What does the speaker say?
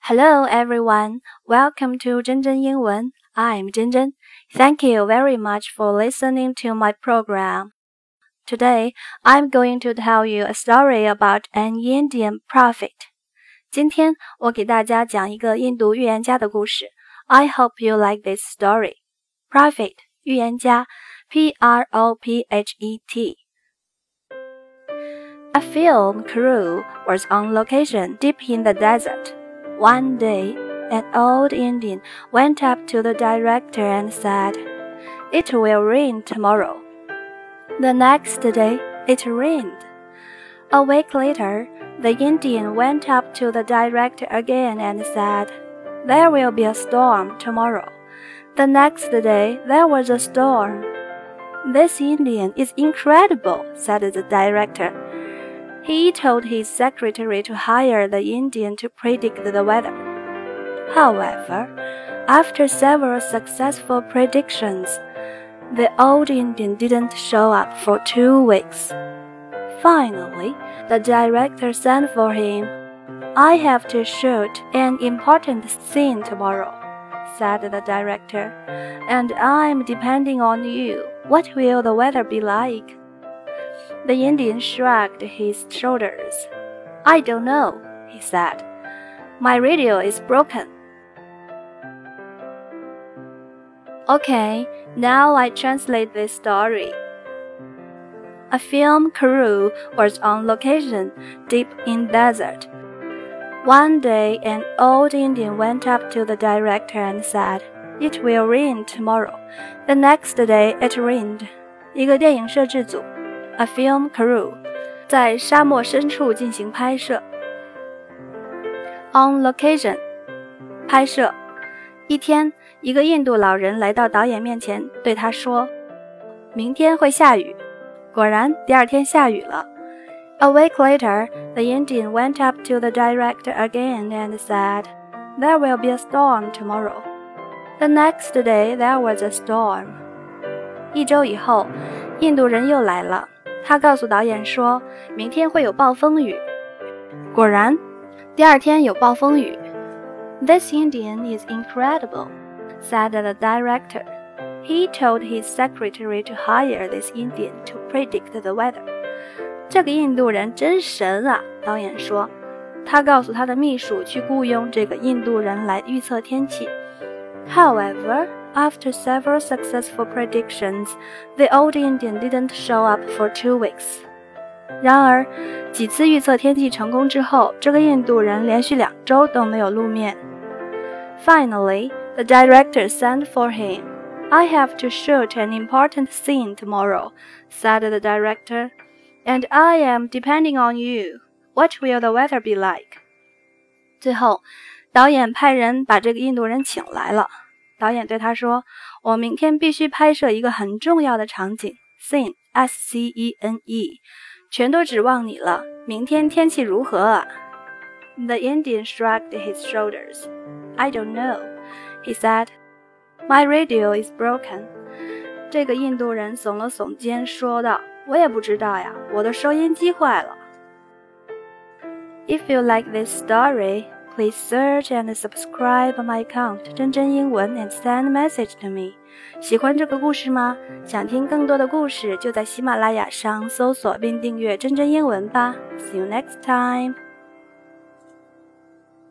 Hello everyone, welcome to 真真英文. I'm 真真. Thank you very much for listening to my program. Today, I'm going to tell you a story about an Indian prophet. 今天我给大家讲一个印度预言家的故事。I hope you like this story. Prophet 预言家，P R O P H E T. A film crew was on location deep in the desert. One day, an old Indian went up to the director and said, It will rain tomorrow. The next day, it rained. A week later, the Indian went up to the director again and said, There will be a storm tomorrow. The next day, there was a storm. This Indian is incredible, said the director. He told his secretary to hire the Indian to predict the weather. However, after several successful predictions, the old Indian didn't show up for two weeks. Finally, the director sent for him. I have to shoot an important scene tomorrow, said the director, and I'm depending on you. What will the weather be like? The Indian shrugged his shoulders. I don't know, he said. My radio is broken. Okay, now I translate this story. A film crew was on location deep in desert. One day, an old Indian went up to the director and said, It will rain tomorrow. The next day, it rained. 一个电影摄制组 a film crew 在沙漠深处进行拍摄。On location 拍摄。一天，一个印度老人来到导演面前，对他说：“明天会下雨。”果然，第二天下雨了。A week later, the Indian went up to the director again and said, "There will be a storm tomorrow." The next day, there was a storm. 一周以后，印度人又来了。 他告诉导演说，明天会有暴风雨。果然，第二天有暴风雨。This Indian is incredible, said the director. He told his secretary to hire this Indian to predict the weather. 这个印度人真神啊！导演说，他告诉他的秘书去雇佣这个印度人来预测天气。However, after several successful predictions, the old Indian didn't show up for two weeks. 然而，几次预测天气成功之后，这个印度人连续两周都没有露面。Finally, the director sent for him. I have to shoot an important scene tomorrow, said the director, and I am depending on you. What will the weather be like? 最后，导演派人把这个印度人请来了。 导演对他说：“我明天必须拍摄一个很重要的场景，scene s c e n e，全都指望你了。明天天气如何啊？” The Indian shrugged his shoulders. I don't know, he said. My radio is broken. 这个印度人耸了耸肩，说道：“我也不知道呀，我的收音机坏了。” If you like this story. Please search and subscribe my account 真真英文 and send message to me。喜欢这个故事吗？想听更多的故事，就在喜马拉雅上搜索并订阅真真英文吧。See you next time.